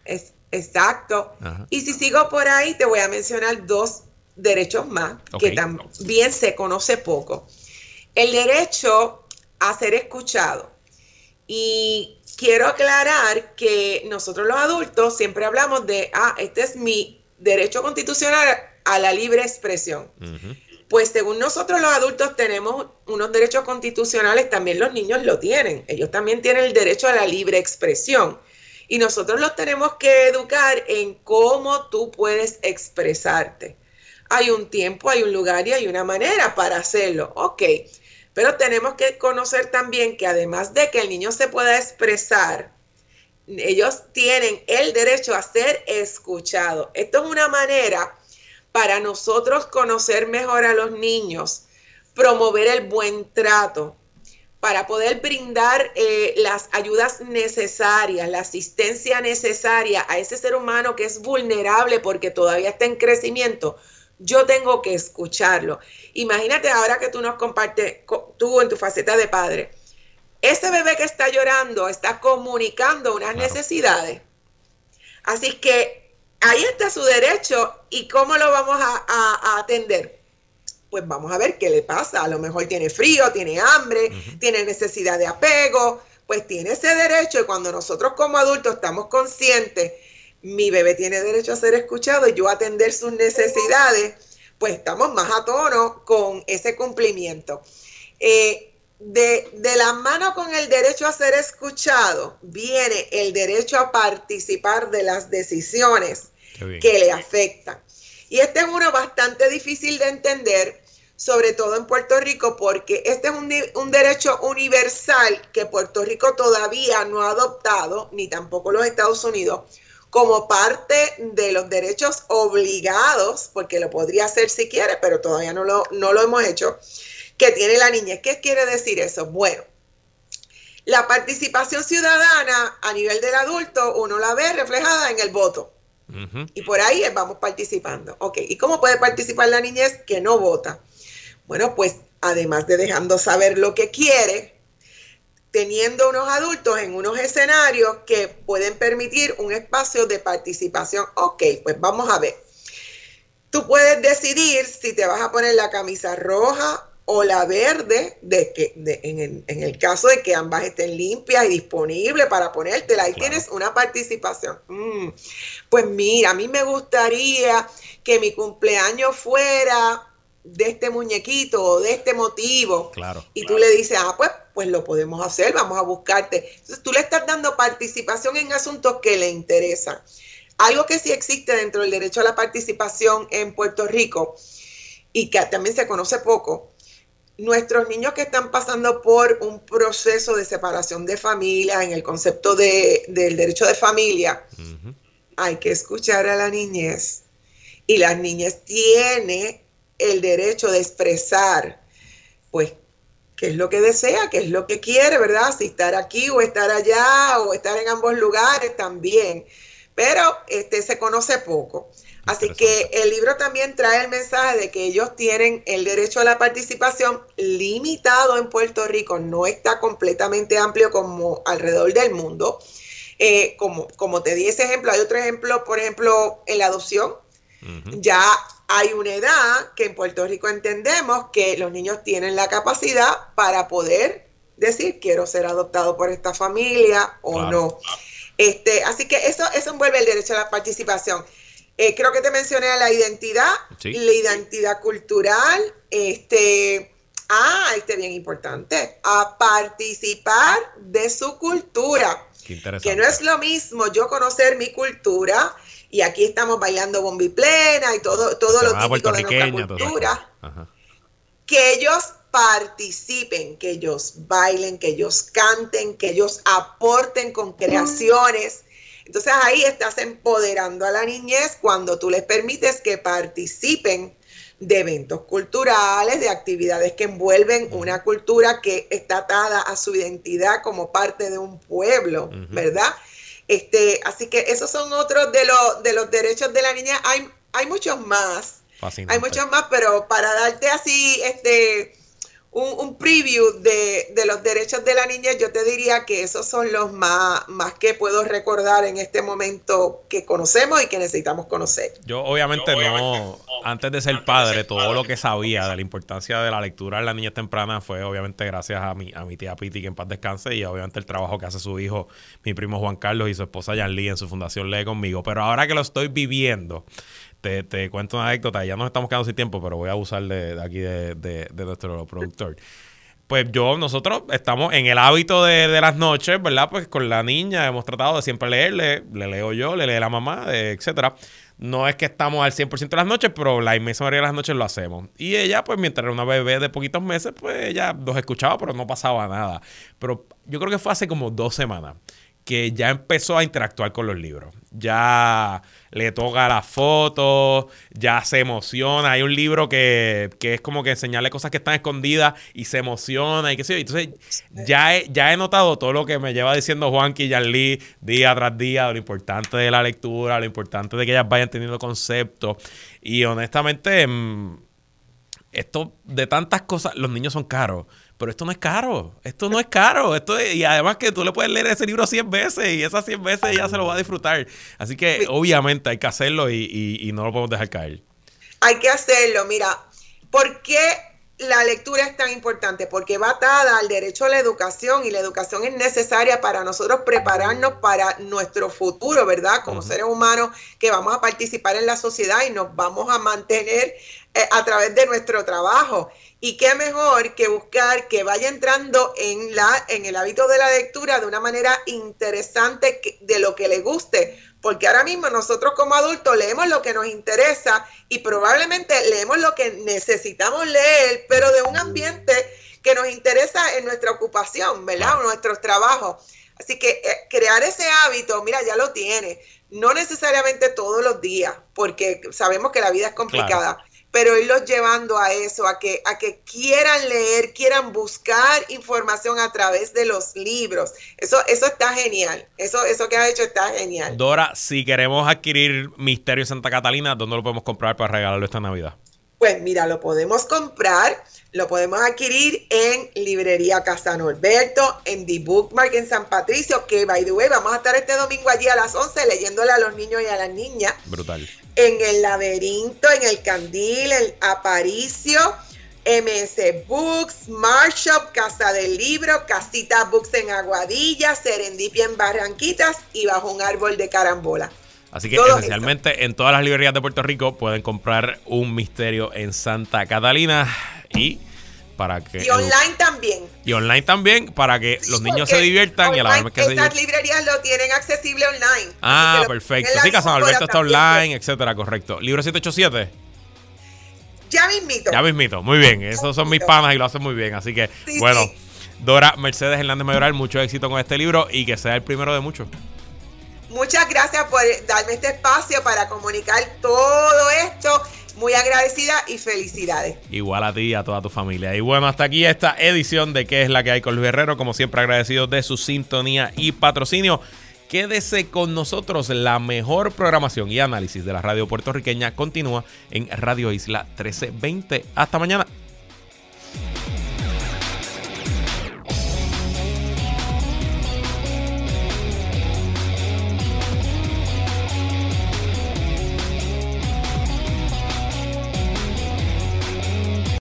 es exacto. Y si sigo por ahí, te voy a mencionar dos derechos más que también se conoce poco el derecho a ser escuchado. Y quiero aclarar que nosotros los adultos siempre hablamos de, ah, este es mi derecho constitucional a la libre expresión. Pues según nosotros los adultos tenemos unos derechos constitucionales, también los niños lo tienen. Ellos también tienen el derecho a la libre expresión. Y nosotros los tenemos que educar en cómo tú puedes expresarte. Hay un tiempo, hay un lugar y hay una manera para hacerlo. Ok, pero tenemos que conocer también que además de que el niño se pueda expresar, ellos tienen el derecho a ser escuchados. Esto es una manera para nosotros conocer mejor a los niños, promover el buen trato, para poder brindar eh, las ayudas necesarias, la asistencia necesaria a ese ser humano que es vulnerable porque todavía está en crecimiento, yo tengo que escucharlo. Imagínate ahora que tú nos compartes, tú en tu faceta de padre, ese bebé que está llorando está comunicando unas necesidades. Así que ahí está su derecho y cómo lo vamos a, atender. Pues vamos a ver qué le pasa. A lo mejor tiene frío, tiene hambre, tiene necesidad de apego, pues tiene ese derecho y cuando nosotros como adultos estamos conscientes, mi bebé tiene derecho a ser escuchado y yo atender sus necesidades, pues estamos más a tono con ese cumplimiento. Eh, de, la mano con el derecho a ser escuchado viene el derecho a participar de las decisiones que le afectan. Y este es uno bastante difícil de entender, sobre todo en Puerto Rico, porque este es un, un, derecho universal que Puerto Rico todavía no ha adoptado, ni tampoco los Estados Unidos, como parte de los derechos obligados, porque lo podría hacer si quiere, pero todavía no lo, no lo hemos hecho que tiene la niñez. ¿Qué quiere decir eso? Bueno, la participación ciudadana a nivel del adulto uno la ve reflejada en el voto. Y por ahí vamos participando. Ok, ¿y cómo puede participar la niñez que no vota? Bueno, pues además de dejando saber lo que quiere, teniendo unos adultos en unos escenarios que pueden permitir un espacio de participación. Ok, pues vamos a ver. Tú puedes decidir si te vas a poner la camisa roja o la verde, de que, en, el, caso de que ambas estén limpias y disponibles para ponértela. Ahí tienes una participación. Mm, pues mira, a mí me gustaría que mi cumpleaños fuera de este muñequito o de este motivo. Claro. Y tú le dices, ah, pues, pues lo podemos hacer, vamos a buscarte. Entonces tú le estás dando participación en asuntos que le interesan. Algo que sí existe dentro del derecho a la participación en Puerto Rico y que también se conoce poco, nuestros niños que están pasando por un proceso de separación de familia, en el concepto de, del derecho de familia, hay que escuchar a la niñez. Y la niñez tiene el derecho de expresar, pues, qué es lo que desea, qué es lo que quiere, ¿verdad? Si estar aquí o estar allá o estar en ambos lugares también. Pero este se conoce poco. Así que el libro también trae el mensaje de que ellos tienen el derecho a la participación limitado en Puerto Rico, no está completamente amplio como alrededor del mundo. Eh, como, como te di ese ejemplo, hay otro ejemplo, por ejemplo, en la adopción. Ya hay una edad que en Puerto Rico entendemos que los niños tienen la capacidad para poder decir quiero ser adoptado por esta familia o no. Este, así que eso, eso envuelve el derecho a la participación. Eh, creo que te mencioné a la identidad, la identidad cultural, este, ah, este bien importante, a participar de su cultura. Que no es lo mismo yo conocer mi cultura y aquí estamos bailando bombi plena y todo, todo lo típico de nuestra cultura. Que ellos participen, que ellos bailen, que ellos canten, que ellos aporten con creaciones. Entonces ahí estás empoderando a la niñez cuando tú les permites que participen de eventos culturales, de actividades que envuelven una cultura que está atada a su identidad como parte de un pueblo, ¿verdad? Este, así que esos son otros de los, de los derechos de la niña. Hay, hay muchos más. Hay muchos más, pero para darte así, este, un, preview de, los derechos de la niñez, yo te diría que esos son los más, más que puedo recordar en este momento que conocemos y que necesitamos conocer. Yo obviamente, no, antes de ser padre, todo lo que sabía de la importancia de la lectura en la niñez temprana fue obviamente gracias a mi, a mi tía Piti, que en paz descanse, y obviamente el trabajo que hace su hijo, mi primo Juan Carlos y su esposa Jan Lee en su fundación Lee conmigo. Pero ahora que lo estoy viviendo, te, cuento una anécdota, ya nos estamos quedando sin tiempo, pero voy a abusar de, aquí de, nuestro productor. pues yo, nosotros estamos en el hábito de, las noches, ¿verdad? Pues con la niña hemos tratado de siempre leerle, le leo yo, le lee la mamá, etcétera. No es que estamos al 100% de las noches, pero la inmensa mayoría de las noches lo hacemos. Y ella, pues mientras era una bebé de poquitos meses, pues ella los escuchaba, pero no pasaba nada. Pero yo creo que fue hace como dos semanas que ya empezó a interactuar con los libros. Ya le toca las fotos, ya se emociona. Hay un libro que, es como que enseñarle cosas que están escondidas y se emociona y qué sé. Entonces, ya he, ya he notado todo lo que me lleva diciendo Juanqui y Lee día tras día, lo importante de la lectura, lo importante de que ellas vayan teniendo conceptos. Y honestamente, mm, esto de tantas cosas, los niños son caros pero esto no es caro, esto no es caro, esto y además que tú le puedes leer ese libro 100 veces y esas 100 veces ella se lo va a disfrutar. Así que obviamente hay que hacerlo y, no lo podemos dejar caer. Hay que hacerlo, mira, ¿por qué la lectura es tan importante? Porque va atada al derecho a la educación y la educación es necesaria para nosotros prepararnos para nuestro futuro, ¿verdad? Como seres humanos que vamos a participar en la sociedad y nos vamos a mantener a través de nuestro trabajo. Y qué mejor que buscar que vaya entrando en, la, en el hábito de la lectura de una manera interesante de lo que le guste. Porque ahora mismo nosotros como adultos leemos lo que nos interesa y probablemente leemos lo que necesitamos leer, pero de un ambiente que nos interesa en nuestra ocupación, ¿verdad? O nuestros trabajos. Así que eh, crear ese hábito, mira, ya lo tiene. No necesariamente todos los días, porque sabemos que la vida es complicada pero irlos llevando a eso, a que, a que quieran leer, quieran buscar información a través de los libros. Eso, eso está genial. Eso, eso que has hecho está genial. Dora, si queremos adquirir Misterio Santa Catalina, ¿dónde lo podemos comprar para regalarlo esta Navidad? Pues mira, lo podemos comprar, lo podemos adquirir en Librería Casa Norberto, en The Bookmark en San Patricio, que by the way, vamos a estar este domingo allí a las 11 leyéndole a los niños y a las niñas. Brutal en el laberinto, en el candil, el aparicio, MS Books, Marshop, Casa del Libro, Casita Books en Aguadilla, Serendipia en Barranquitas y bajo un árbol de carambola. Así que esencialmente en todas las librerías de Puerto Rico pueden comprar un misterio en Santa Catalina y para que y online también. Y online también para que los niños se diviertan y a la vez que estas librerías lo tienen accesible online. Ah perfecto. sí Casa Alberto está online etcétera correcto. Libro 787 ya mismito. Ya mismito muy bien. Esos son mis panas y lo hacen muy bien así que bueno. Dora Mercedes Hernández Mayoral mucho éxito con este libro y que sea el primero de muchos. Muchas gracias por darme este espacio para comunicar todo esto muy agradecida y felicidades. Igual a ti y a toda tu familia. Y bueno, hasta aquí esta edición de ¿Qué es la que hay con Luis Guerrero? Como siempre agradecido de su sintonía y patrocinio. Quédese con nosotros. La mejor programación y análisis de la radio puertorriqueña continúa en Radio Isla 1320. Hasta mañana.